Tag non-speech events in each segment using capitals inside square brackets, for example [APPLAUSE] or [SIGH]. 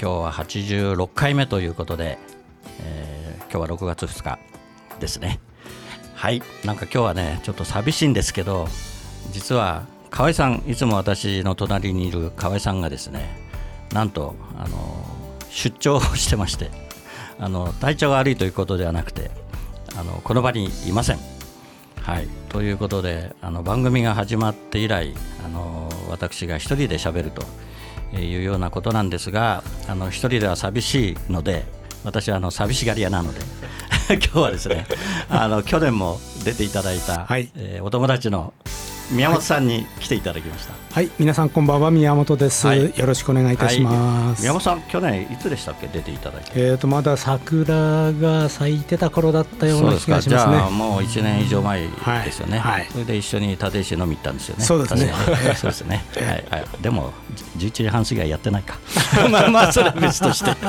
今日は86回目ということで、えー今日は6月2日ですね。はい。なんか今日はねちょっと寂しいんですけど実は河合さんいつも私の隣にいる河合さんがですねなんとあの出張をしてましてあの体調が悪いということではなくてあのこの場にいません。はい、ということであの番組が始まって以来あの私が一人で喋るというようなことなんですがあの一人では寂しいので私はあの寂しがり屋なので [LAUGHS] 今日はですねあの去年も出ていただいた、はい。えーお友達の宮本さんに来ていただきました。はい、皆さんこんばんは宮本です、はいよろしくお願いいたします。はい宮本さん去年いつでしたっけ？出ていただいて。えっ、とまだ桜が咲いてた頃だったような気そうですか。じがしますね。ゃあもう1年以上前ですよね。はいはいそれで一緒に立石飲み行ったんですよね。そうですね [LAUGHS] そうですね。はいはい。でもじ11時半過ぎはやってないか。[LAUGHS] まあまあそれは別として。[LAUGHS]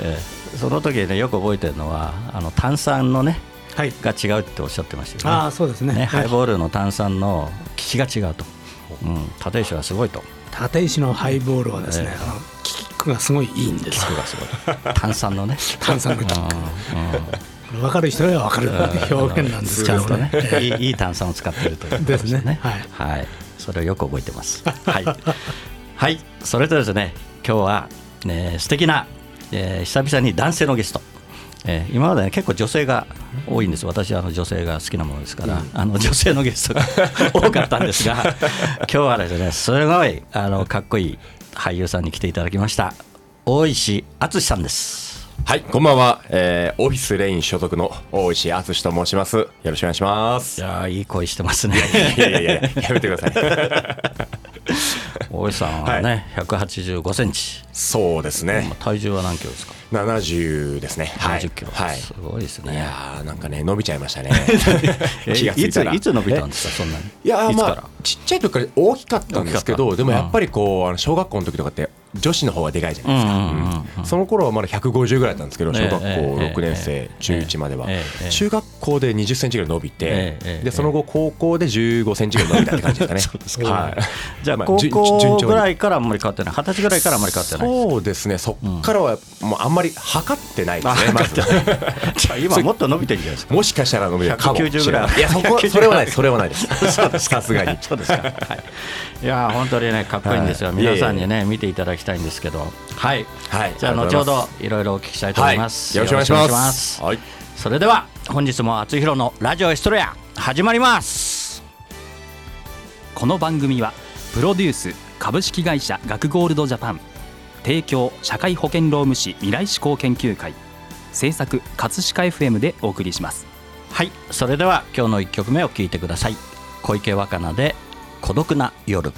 えーその時ねよく覚えてるのはあの炭酸のねはい。が違うっておっしゃってましたよね。ああそうですね。ねハイーボールの炭酸の効きが違うと。うん。立石はすごいと。立石のハイボールはですね、キックがすごいいいんです。がすごい。炭酸のね。[LAUGHS] 炭酸のキッうんうん分かる人は分かる表現なんですけどちゃんとねね。、いい [LAUGHS] いい炭酸を使っているということですねはい、それをよく覚えてます。[LAUGHS] はい、はい、それとですね、今日は、ね、素敵な、えー久々に男性のゲスト。えー今まで、ね、結構女性が多いんです、私はあの女性が好きなものですから、あの女性のゲストが [LAUGHS] 多かったんですが、今日はですね、すごいあのかっこいい俳優さんに来ていただきました、大石敦さんです。はい、こんばんは、えー、オフィスレイン所属の大石敦と申します。よろしくお願いします。いやーいい声してますね。いやいやいや、やめてください。[LAUGHS] 大石さんはね、185センチ。そうですね。体重は何キロですか？70ですね。はい。70キロ。はい。すごいですいね。やーなんかね、伸びちゃいましたね。[LAUGHS] え気がついたら。いついつ伸びたんえですか、そんなに。いやーまあちっちゃい時から大きかったんですけど、でもやっぱりこうあの小学校の時とかって女子の方がでかいじゃないですか。うんその頃はまだ150ぐらいだったんですけど、小学校ええええ6年生、ええ中1までは。中学校で20センチぐらい伸びてでその後高校で15センチぐらい伸びたって感じですかね。[LAUGHS] はい。じゃあ、ま高校ぐらいからあんまり変わってない。二十歳ぐらいからあんまり変わってない。そうですね、そっからはもうあんまり測ってないですね、まず。[LAUGHS] じゃあ今もっと伸びてるんじゃないですか。もしかしたら伸びるかもしれ190ぐらいいや、そこ、それはないそれはないです。[LAUGHS] さすがに。そうですか。はい。いやー本当にねかっこいいんですよ。はい皆さんにね見ていただきたいんですけど。はい。はいじゃあ後ほどいろいろお聞きしたいと思います。はいよろしくお願いしますはいそれでは本日も厚弘のラジオエストレア始まります。この番組はプロデュース株式会社学ゴールドジャパン提供社会保険労務士未来志向研究会制作葛飾 FM でお送りしますはい、それでは今日の一曲目を聴いてください。小池若菜で孤独な夜。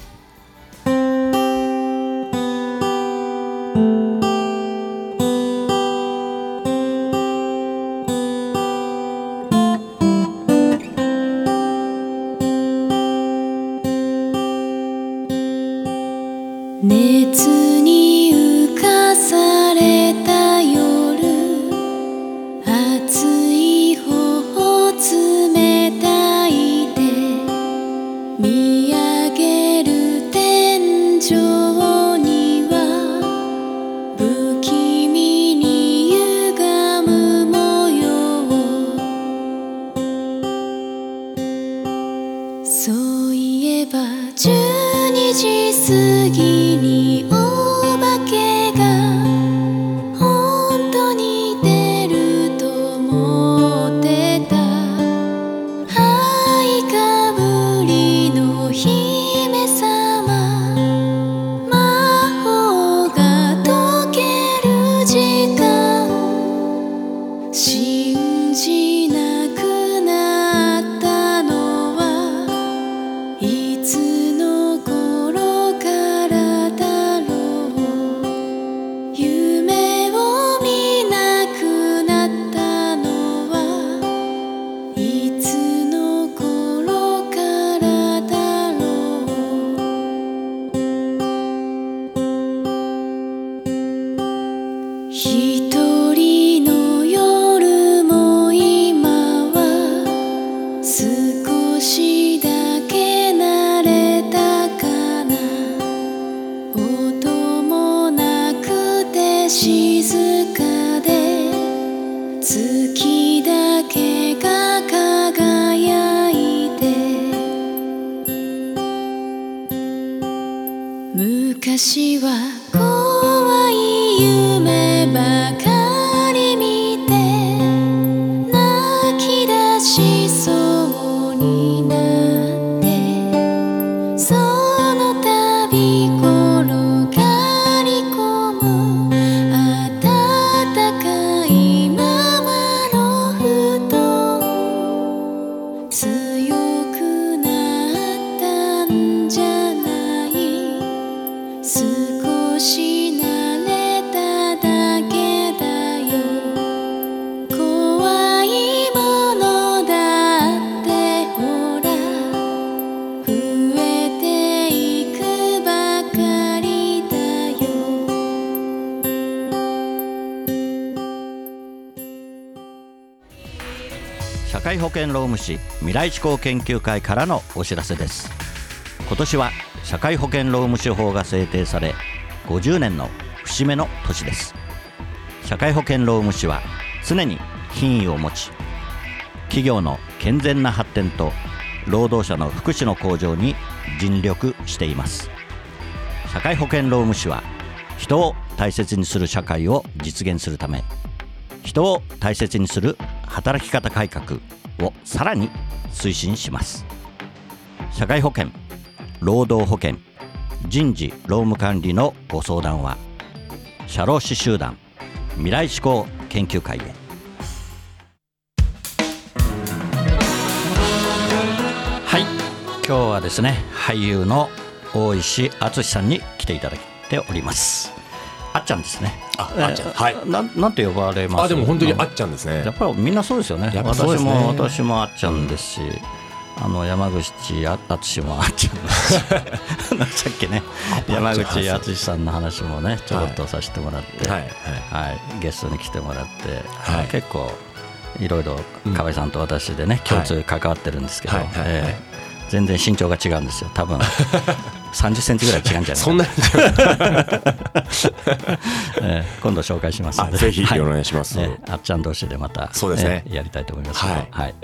会保険労務士未来志向研究会からのお知らせです。今年は社会保険労務士法が制定され50年の節目の年です。社会保険労務士は常に品位を持ち企業の健全な発展と労働者の福祉の向上に尽力しています。社会保険労務士は人を大切にする社会を実現するため人を大切にする働き方改革をさらに推進します。社会保険労働保険人事労務管理のご相談は社労士集団未来志向研究会へ。はい今日はですね俳優の大石敦さんに来ていただいております。あっちゃんですね。ああっちゃん。はい。なんなんて呼ばれます？あでも本当にあっちゃんですね。やっぱりみんなそうですよね。ね。私も私もあっちゃんですし、あの山口敦もあっちゃんさ [LAUGHS] っきね。山口敦さんの話もねちょろっとさせてもらって、はいはい。ゲストに来てもらって、はい。結構いろいろ河合さんと私でね共通関わってるんですけど、はいはいはい。えー全然身長が違うんですよ。多分 [LAUGHS] 30センチぐらい違うんじゃないか [LAUGHS] そんな [LAUGHS] えー今度紹介しますので。あぜひはい。お願いします。ねあっちゃん同士でまたそうですね。えーやりたいと思いますけど。はい。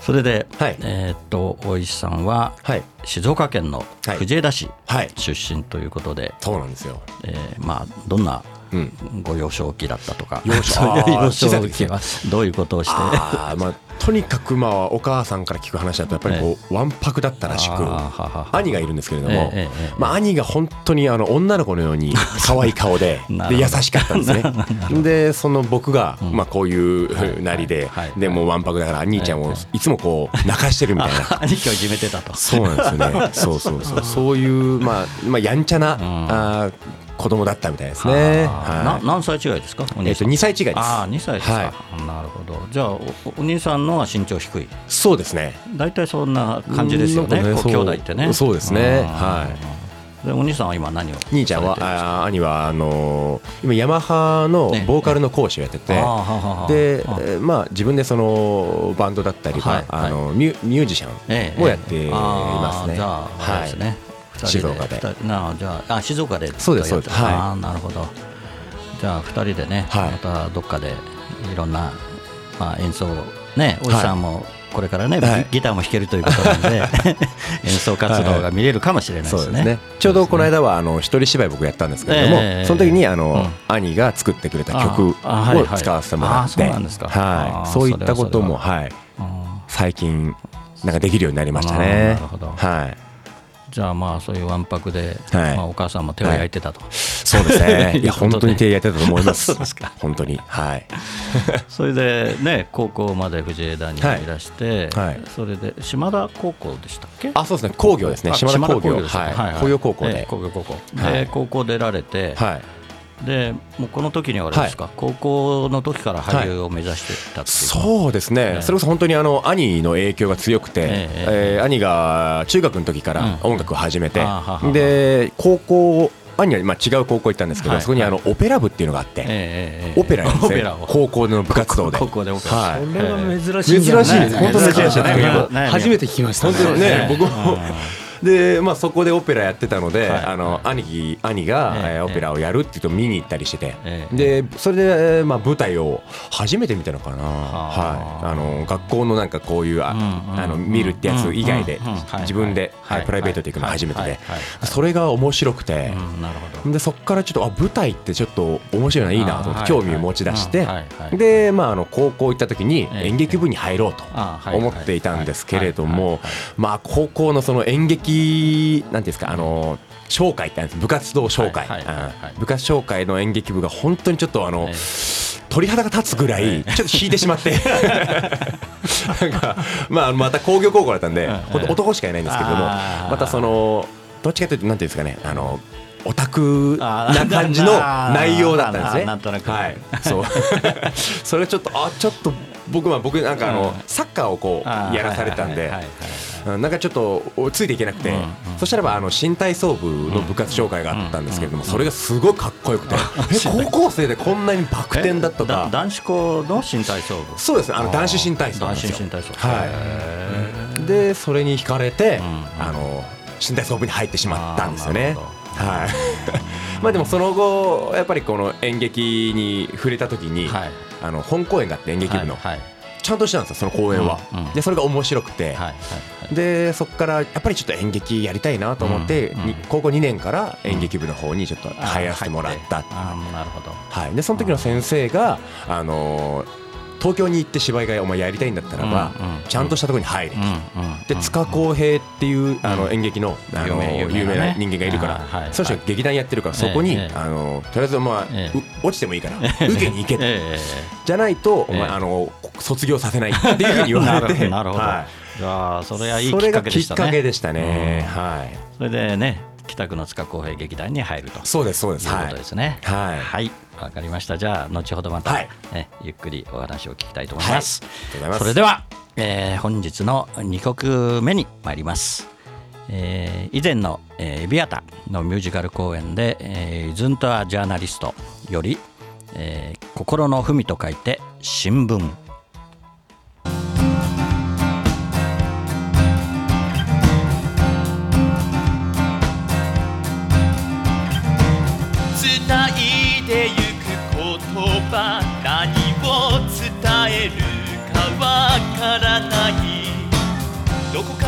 それで、はい。えーっと大石さんははい。静岡県のはい。藤枝市はい。出身ということで、そうなんですよ。えーまあどんなうん。ご幼少期だったとか、[LAUGHS] どういうことをしてあーまあとにかくまあお母さんから聞く話だとやっぱりこうわんぱくだったらしく兄がいるんですけれども、まあ、兄が本当にあの女の子のように [LAUGHS] 可愛い顔でで優しかったんですね。[LAUGHS] でその僕が、まあ、こういうなりで、はいでもうわんぱくだから兄ちゃんをいつもこう泣かしてるみたいな。[LAUGHS] 兄貴をいじめてたと。そうなんですよね。そうそうそう。そういうまあまあやんちゃな、あー子供だったみたいですね。はな何歳違いですか？おい。えっと兄さん2歳違いです。ああ2歳ですか、はい。なるほど。じゃあおお兄さんのは身長低い？そうですね。大体そんな感じですよね。ね。兄弟ってね。そうですね。はい。でお兄さんは今何を？兄ちゃんはあー兄はあのー今ヤマハのね。ボーカルの講師をやってて、あーはははで、まあ、自分でそのバンドだったり、はいまああのミュミュージシャええンもやっていあますね。ーじゃああれですね、静岡で。なあじゃああ静岡でそうですそうです。はい。なるほど。じゃあ二人でね、はい。またどっかでいろんな、まあ、演奏ねおじさんもこれからね、はい。ギギターも弾けるということなんで [LAUGHS] 演奏活動が見れるかもしれないですね。そうですね。ちょうどこの間はあの一人芝居僕やったんですけれども、ええその時にあの、うん。兄が作ってくれた曲を使わせてもらって、あそうなんですか。あはい、ーそういったこともはは。い。うん。最近なんかできるようになりましたね。なるほど。はい。じゃあまあそういうわんぱくで、はい。まあ、お母さんも手を焼いてたと、そうですね。[LAUGHS] いや本当に手やってたと思います。[LAUGHS] 本当に。はい。[LAUGHS] それでね高校まで藤枝にい。らして、はい。はいそれで島田高校でしたっけ？あそうですね。工業ですね。あ島田工業。でしたはい。工業高校で。ええ工業高校。で、はい。高校出られて、はい。でもうこの時にはあれですか、高校の時から俳優を目指してたっていそうですね、えそれこそ本当にあの兄の影響が強くて、ええー兄が中学の時からうん。音楽を始めて、あーはははで高校兄はまあ違う高校行ったんですけど、はいそこにあのオペラ部っていうのがあって、ええええええ。オペラなんですね。オペラを。高校の部活動で。高校でオペラ。はい。これは珍しいんじゃない珍しいです。本当に珍しいですね。ねね初めて聞きましたね。本当にね僕もで、まあ、そこでオペラやってたので、はい。あの兄貴兄が、ええ。えーオペラをやるって言うと見に行ったりしてて、ええ。でそれで、えーまあ、舞台を初めて見たのかな、あ。はい、あの学校のなんかこういうあ,、あの見るってやつ以外で、自分で、はいはいプライベートで行くの初めてで、それが面白くて。うんなるほど。でそこからちょっとあ舞台ってちょっと面白いないいなと思って興味を持ち出して、で、まあ、あの高校行った時にええ。演劇部に入ろうと思っていたんですけれどもまあ高校のその演劇なんていうんですかあの紹介ってあるんです。部活動紹介部活紹介の演劇部が本当にちょっとあのえ鳥肌が立つぐらいちょっと引いてしまって。[LAUGHS] なんかまあまた工業高校だったんで本当男しかいないんですけどもまたそのどっちかというとなんていうんですかねあのオタクな感じの内容だったんですね。[LAUGHS] なんとなく。はい、そう。[LAUGHS] それちょっとあちょっと僕は僕なんかあのうん。サッカーをこうやらされたんでなんかちょっとついていけなくて、そしたらばあの新体操部の部活紹介があったんですけれども、それがすごいかっこよくて、[LAUGHS] え高校生でこんなにバク転だとえだか。男子校の新体操部？そうです。ねあの男子新体操男子新体操。はい。でそれに惹かれて、んあの新体操部に入ってしまったんですよね。はい。[LAUGHS] まあでもその後やっぱりこの演劇に触れた時に、はいあの本公演があって演劇部の、はいはい。ちゃんとしたんですよその公演は、うんうん。でそれが面白くて、はいはいでそこからやっぱりちょっと演劇やりたいなと思って、うんうん。に高校2年から演劇部の方にちょっと入らせてもらった、あーなるほど。はい、でその時の先生が、あのー東京に行って芝居がお前やりたいんだったらば、ちゃんとしたところに入れ、うんうん。で塚公平っていうあの演劇のあの有名な人間がいるから、その人が劇団やってるからそこに、あのとりあえずまあ、落ちてもいいから受けに行けと、ええ。じゃないとお前、ええあの卒業させないっていうふうに言われて。なるほどはいそれはい。いそきっれがきっかかけでしたね。けでしたね、うん。はい。それでね北区の塚公平劇団に入ると。そうですそうです。い。うことですね。はい。はい。わかりました。じゃあ後ほどまた、はい。ね、ゆっくりお話を聞きたいと思います、はい。ありがとうございます。それでは、えー本日の2曲目に参ります、えー以前の、えーエビアタのミュージカル公演で「えー、イズントア・ジャーナリスト」より、えー心の文と書いて新聞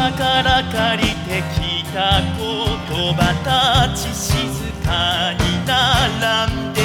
どこかから借りてきた言葉たち静かに並んで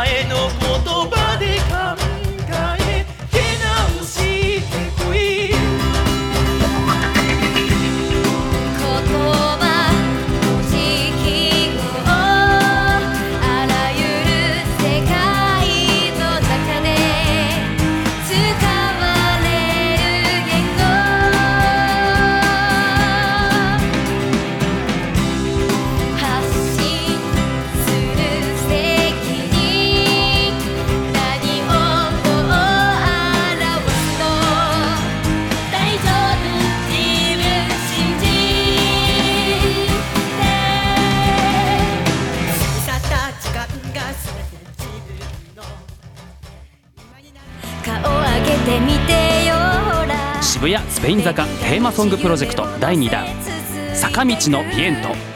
前の渋谷スペイン坂テーマソングプロジェクト第2弾坂道のビエント。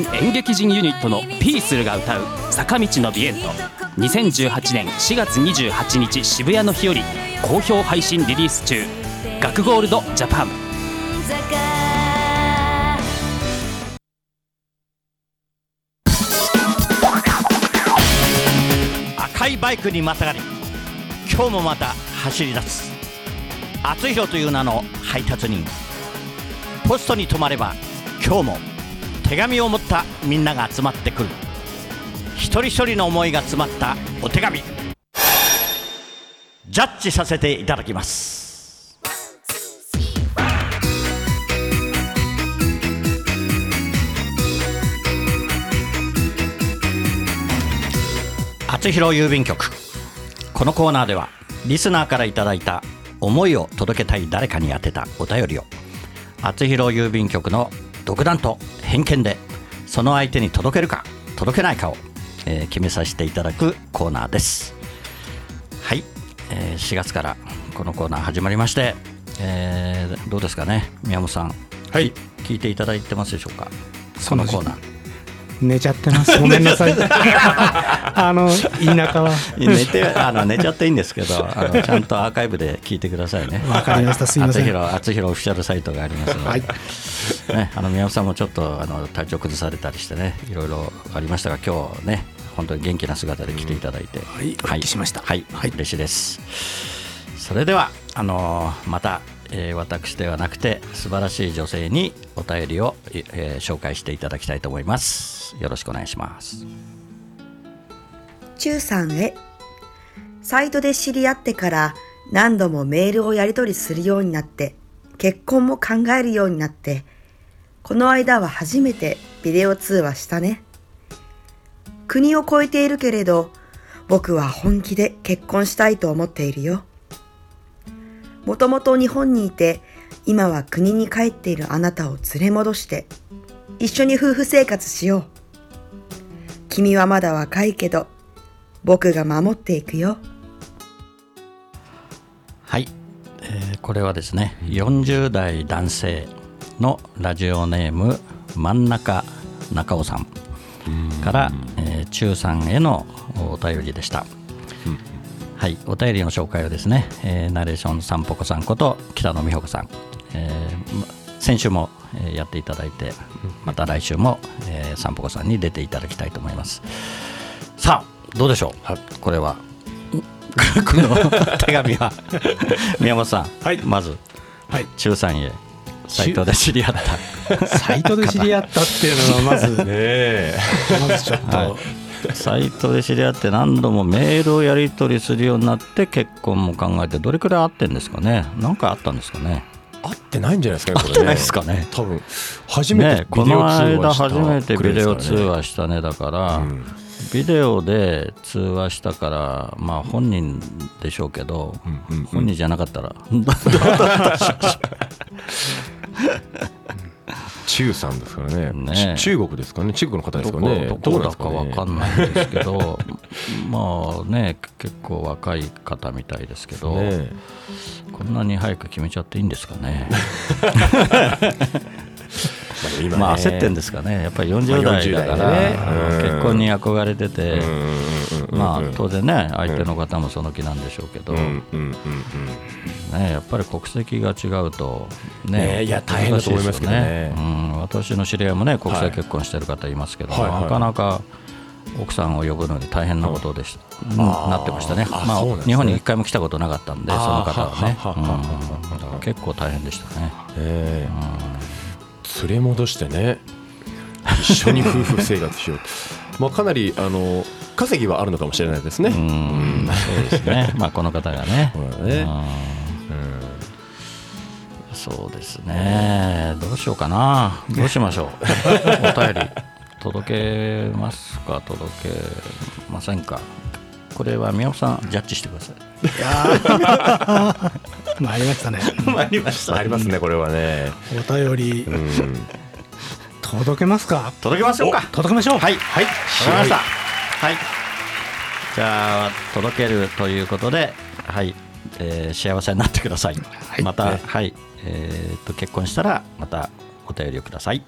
演劇人ユニットのピースルが歌う坂道のビエント。2018年4月28日渋谷の日より好評配信リリース中。学ゴールドジャパン。赤いバイクにまたがり今日もまた走り出す。厚弘という名の配達人。ポストに止まれば今日も手紙を持ったみんなが集まってくる。一人一人の思いが詰まったお手紙。ジャッジさせていただきます。厚弘郵便局。このコーナーではリスナーからいただいた思いを届けたい誰かに宛てたお便りを。厚弘郵便局の独断と偏見でその相手に届けるか届けないかを、えー決めさせていただくコーナーです。はい、えー4月からこのコーナー始まりまして、えーどうですかね？宮本さん。はい。聞いていただいてますでしょうか？このコーナー寝ちゃってます。ごめんなさい。[LAUGHS] あの田舎は。寝てあの寝ちゃっていいんですけどあのちゃんとアーカイブで聞いてくださいね。わかりました。すいません。厚弘厚弘オフィシャルサイトがありますので、はい。ね、あの宮本さんもちょっとあの体調崩されたりしてねいろいろありましたが今日ね本当に元気な姿で来ていただいて、はい。お聞きしました。はい、はい。嬉しいです。それではあのまた、えー私ではなくて素晴らしい女性にお便りを、えー紹介していただきたいと思います。よろしくお願いします。中さんへ。サイトで知り合ってから何度もメールをやり取りするようになって、結婚も考えるようになって、この間は初めてビデオ通話したね。国を越えているけれど、僕は本気で結婚したいと思っているよ。もともと日本にいて、今は国に帰っているあなたを連れ戻して、一緒に夫婦生活しよう。君はまだ若いけど、僕が守っていくよ。はい、えーこれはですね40代男性のラジオネーム真ん中中尾さんから、えー中さんへのお便りでした、はい、お便りの紹介をですね、えーナレーションさんぽこさんこと北野美穂子さん、えーま先週もえーやっていただいてまた来週も、えー、さんぽこさんに出ていただきたいと思います。さあどうでしょう、これは。この手紙は。宮本さん、はい。まず、はい。中さんへサイトで知り合った。[LAUGHS] サイトで知り合ったっていうのはまず。[LAUGHS] ねえ。まずちょっと、はい。サイトで知り合って何度もメールをやり取りするようになって結婚も考えてどれくらい会ってんですかね？何かあったんですかね？合ってないんじゃないですかねこれね。合ってないですかね。多分。初めねてビデオ通この間話した初めてビデオ通話したねだから、ん。ビデオで通話したからまあ本人でしょうけど、うんうん本人じゃなかったら [LAUGHS] [LAUGHS] [LAUGHS] 中さんですからね。ねち中国ですかね。中国の方ですかね。どこだかどうなんですね。わかんないんですけど [LAUGHS] まあね結構若い方みたいですけど、ねこんなに早く決めちゃっていいんですかね。ま [LAUGHS] あ今ね。まあ焦ってんですかね。やっぱり40代だから、まあ40代でねあのうん。結婚に憧れてて、うんうんうんうんまあ当然ね相手の方もその気なんでしょうけど、うんうんうんうんね、やっぱり国籍が違うとねねいや大変だと思いますけどね。うん、私の知り合いもね国際結婚してる方いますけど、なかなか奥さんを呼ぶのに大変なことでし、うんなってましたね。あまあね。日本に一回も来たことなかったんでその方はね。結構大変でしたね。ええ連れ戻してね。一緒に夫婦生活しよう。[LAUGHS] まあかなりあの稼ぎはあるのかもしれないですね。うん。そうですね。[LAUGHS] まあこの方がね。ね。うん。そうですね。どうしようかな。どうしましょう。[LAUGHS] お便り届けますか？届けませんか？これは宮尾さんジャッジしてください参りましたね。[LAUGHS] 参りましありますねこれはね。お便り。うん。届けますか？届けましょうか。届けましょう。はいはい。わかりました。はい。じゃあ届けるということではい、えー幸せになってください、い。またはい、えーっと結婚したらまたお便りをください。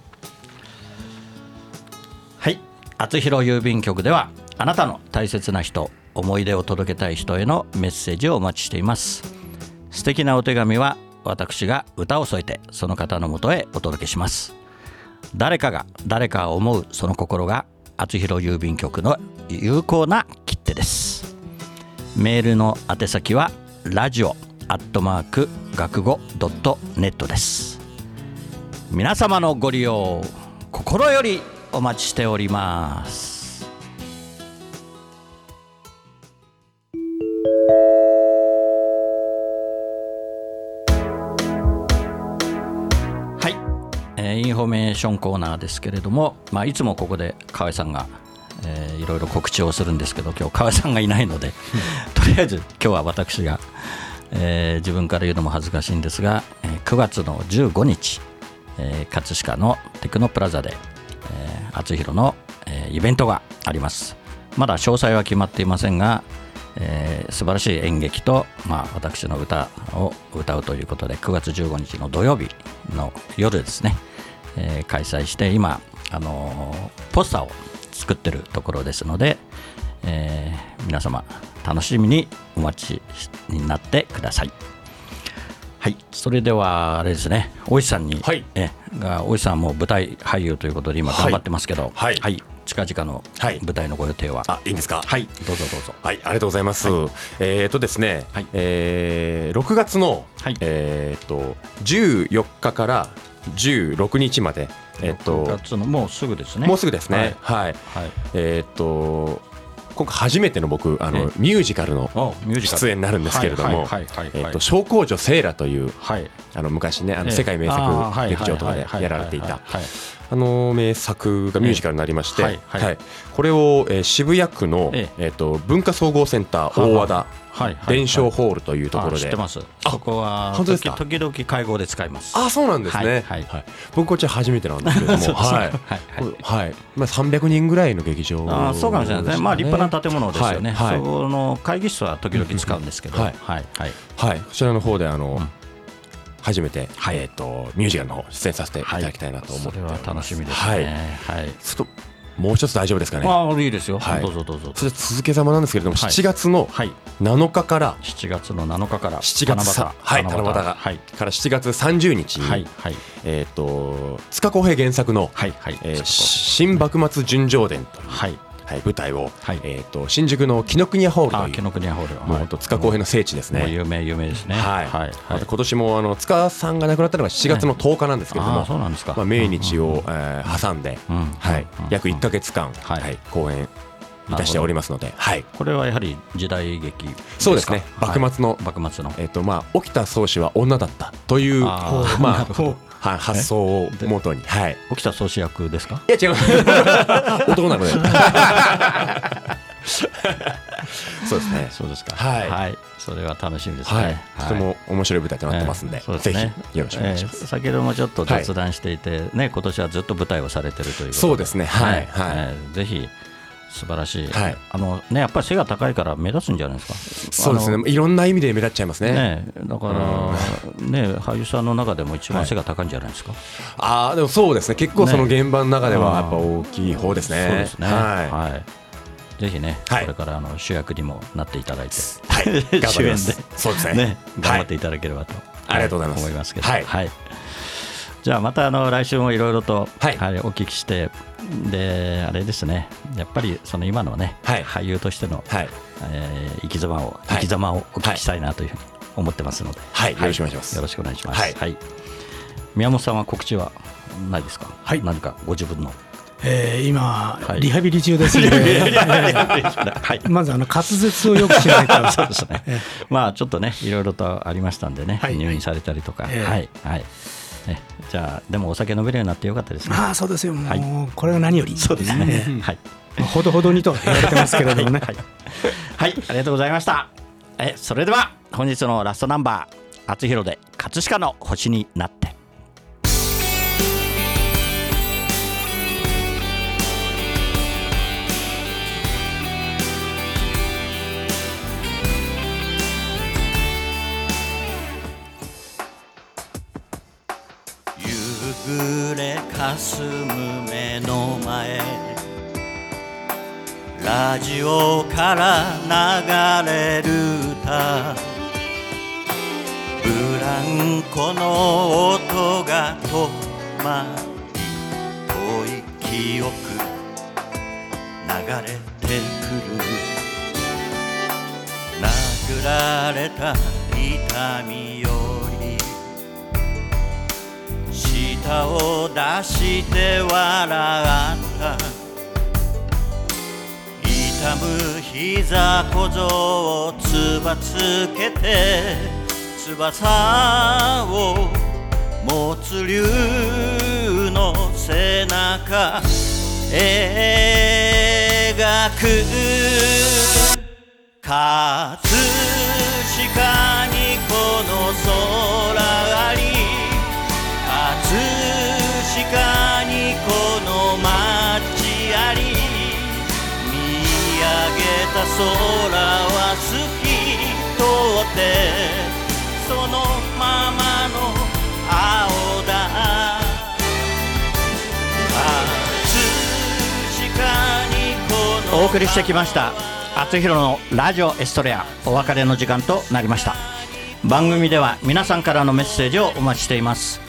はい。厚弘郵便局ではあなたの大切な人思い出を届けたい人へのメッセージをお待ちしています素敵なお手紙は私が歌を添えてその方のもとへお届けします。誰かが誰かを思うその心が厚弘郵便局の有効な切手です。メールの宛先はラジオアットマーク学語ドットネットです。皆様のご利用心よりお待ちしております。ンフォメーションコーナーですけれども、まあ、いつもここで河合さんが、えーいろいろ告知をするんですけど今日河合さんがいないのでとりあえず今日は私が、えー自分から言うのも恥ずかしいんですが、えー9月の15日、えー葛飾のテクノプラザで、えー、厚弘の、えーイベントがあります。まだ詳細は決まっていませんが、えー素晴らしい演劇と、まあ、私の歌を歌うということで9月15日の土曜日の夜ですね、えー開催して今、あのーポスターを作ってるところですので、えー皆様楽しみにお待ちになってください。はい、それではあれですね、大石さんに、はい。えが大石さんも舞台俳優ということで今頑張ってますけど、はい。はい近々のはい。舞台のご予定は、あいいんですか？はい、どうぞどうぞ。はい、ありがとうございます。えっ、とですね、はい。えー6月の、はい。えっ、と14日から16日まで、えっ、6と月のもうすぐですね。もうすぐですね。はい。はい。えっ、と今回初めての僕あの、えミュージカルの出演になるんですけれども、小公女セーラというはい。あの昔ねあのええ世界名作劇場とかでやられていたあの名作がミュージカルになりまして、ええはい。はい。これを、えー渋谷区の、ええ。っと文化総合センター大和田はいはい。伝承ホールというところで。あ知ってます。そこは本当ですか？時時々会合で使います。あそうなんですね、はいはい。僕こっちは初めてなんですけれども。[LAUGHS] はい。はいはい。はい。まあ、300人ぐらいの劇場あーそうかもしれないですね、まあ、立派な建物ですよね、はいはい。そこの会議室は時々使うんですけど、うんははいいはい。はい、こちらの方であの、ん初めて、はい。えっ、とミュージカルの方出演させてい。ただきたいなと思って。それはおります楽しみですはい、ね。はい。ちょっともう一つ大丈夫ですかね。ああいいですよ、はい。どうぞどうぞ。それ続けざまなんですけれども、はい。7月のはい、7日から。7月の7日から。7月さはい七夕が、はい。から7月30日に、はいはい。えっ、と塚公平原作の、はいはい。えー新幕末純情伝という、はいはい、舞台を、はい。えっ、と新宿の紀ノ国屋ホールというあ紀ノ国屋ホール。もう本当塚公平の聖地ですね。もう有名有名ですね。はい、はい。また今年もあの塚さんが亡くなったのが7月の10日なんですけれども、そうなんですか。まあ、命日を、えー挟んで、うんはいうん約1か月間、はい。はい。公演いたしておりますので、はい、これはやはり時代劇か？そうですね。はい。幕末の幕末の。えっ、とまあ沖田総司は女だったというまあ [LAUGHS] は発想を元に、はい。沖田総司役ですか？いや違う。[LAUGHS] 男なので。[LAUGHS] そうですね。そうですか。はい。それは楽しみですね。はい、とても面白い舞台となってますんで,、ええ。そうですぜね。ひよろしくお願いします、ええ。先ほどもちょっと雑談していて、ね今年はずっと舞台をされてるということで。そうですね。はい。はい。ええ。ぜひ素晴らしい、はい。あのねやっぱり背が高いから目立つんじゃないですか。そうですね。いろんな意味で目立っちゃいますね。ねだから、ね俳優さんの中でも一番背が高いんじゃないですか、ああでもそうですね。結構そのね。現場の中ではやっぱ大きい方ですね。そうですね。ははい。ぜひね、はい。これからあの主役にもなっていただいて、い、はい、主演すでそうですね。ね、頑張ってはい。ただければと、ありがとうございます。思いますけど、はいじゃあまたあの来週もいろいろと、はい。お聞きして、であれですね、やっぱりその今のね、はい。俳優としての、はい。えー生き様を、はい。生き様をお聞きしたいなというふうに思ってますので、はい。よろしくお願いします。よろしくお願いします。はい。宮本さんは告知はないですか、はい。何かご自分の。えー今、はい。リハビリ中です [LAUGHS] ので、はい。[LAUGHS] まずあの滑舌をよくしないと。[LAUGHS] そうですね。まあちょっとね、いろいろとありましたんでね、はい。入院されたりとか、ええ。はい。はい。ね、じゃあでもお酒飲めるようになってよかったですね。ああ、そうですよ。もう、はいこれが何より。そうですね。え [LAUGHS] はい。えほどほどにと言われてますけれどもね。[LAUGHS] はい、はい、ありがとうございました。え、それでは本日のラストナンバー、厚弘で葛飾の星になって。暮れかすむ目の前。ラジオから流れる歌。ブランコの音が止まり遠い記憶流れてくる。殴られた痛みよ舌を出して笑った。痛む膝小僧をつばつけて翼を持つ竜の背中描く。葛飾にこの空た空は透き通ってそのままの青だ。お送りしてきました厚弘のラジオエストレアお別れの時間となりました。番組では皆さんからのメッセージをお待ちしています。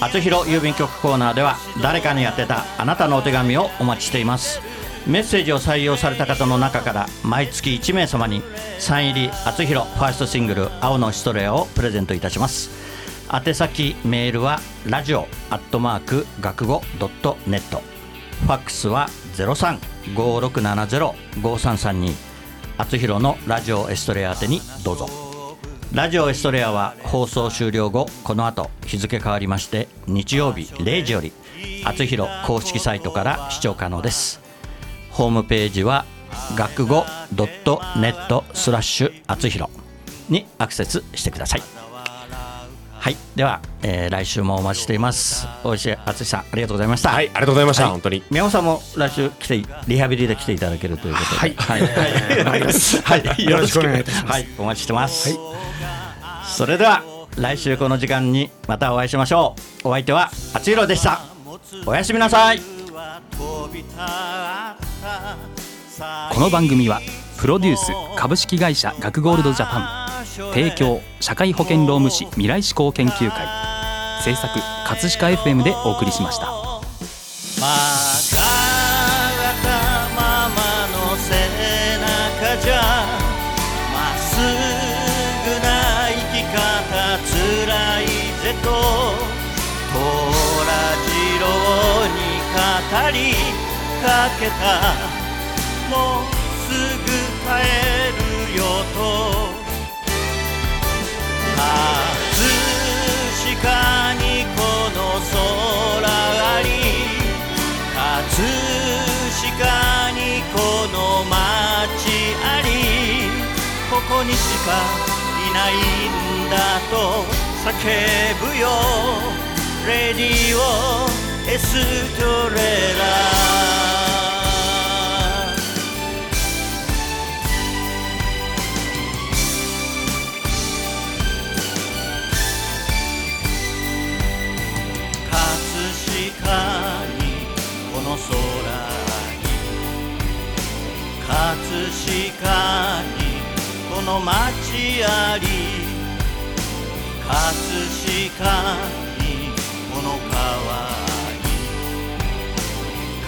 厚弘郵便局コーナーでは誰かに宛てたあなたのお手紙をお待ちしています。メッセージを採用された方の中から毎月1名様にサイン入り厚弘ファーストシングル「青のエストレア」をプレゼントいたします。宛先メールはラジオアットマーク学語ドットネット。ファックスは0356705332厚弘のラジオエストレア宛てにどうぞ。ラジオエストレアは放送終了後この後日付変わりまして日曜日0時より厚弘公式サイトから視聴可能です。ホームページは学語 .net スラッシュ厚弘にアクセスしてください。はい。では、えー来週もお待ちしています。大石敦さんありがとうございました。はいありがとうございました、はい。本当に。宮本さんも来週来てリハビリで来ていただけるということで。はい。はい、はい。はい。よろしくお願いいたします。はい。お待ちしてます、それでは来週この時間にまたお会いしましょう。お相手は厚弘でした。おやすみなさいこの番組はプロデュース株式会社学ゴールドジャパン提供社会保険労務士未来志向研究会制作葛飾 FM でお送りしました。曲がたままの背中じゃまっすぐな生き方つらいぜと虎次郎に語りかけた。もすぐ帰るよと。葛飾にこの空あり。葛飾にこの街あり。ここにしかいないんだと。叫ぶよ。レディオエストレラ。の町あり葛飾にこの川あり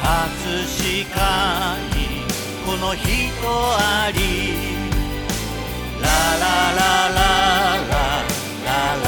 葛飾にこの人あり。ラララララララ。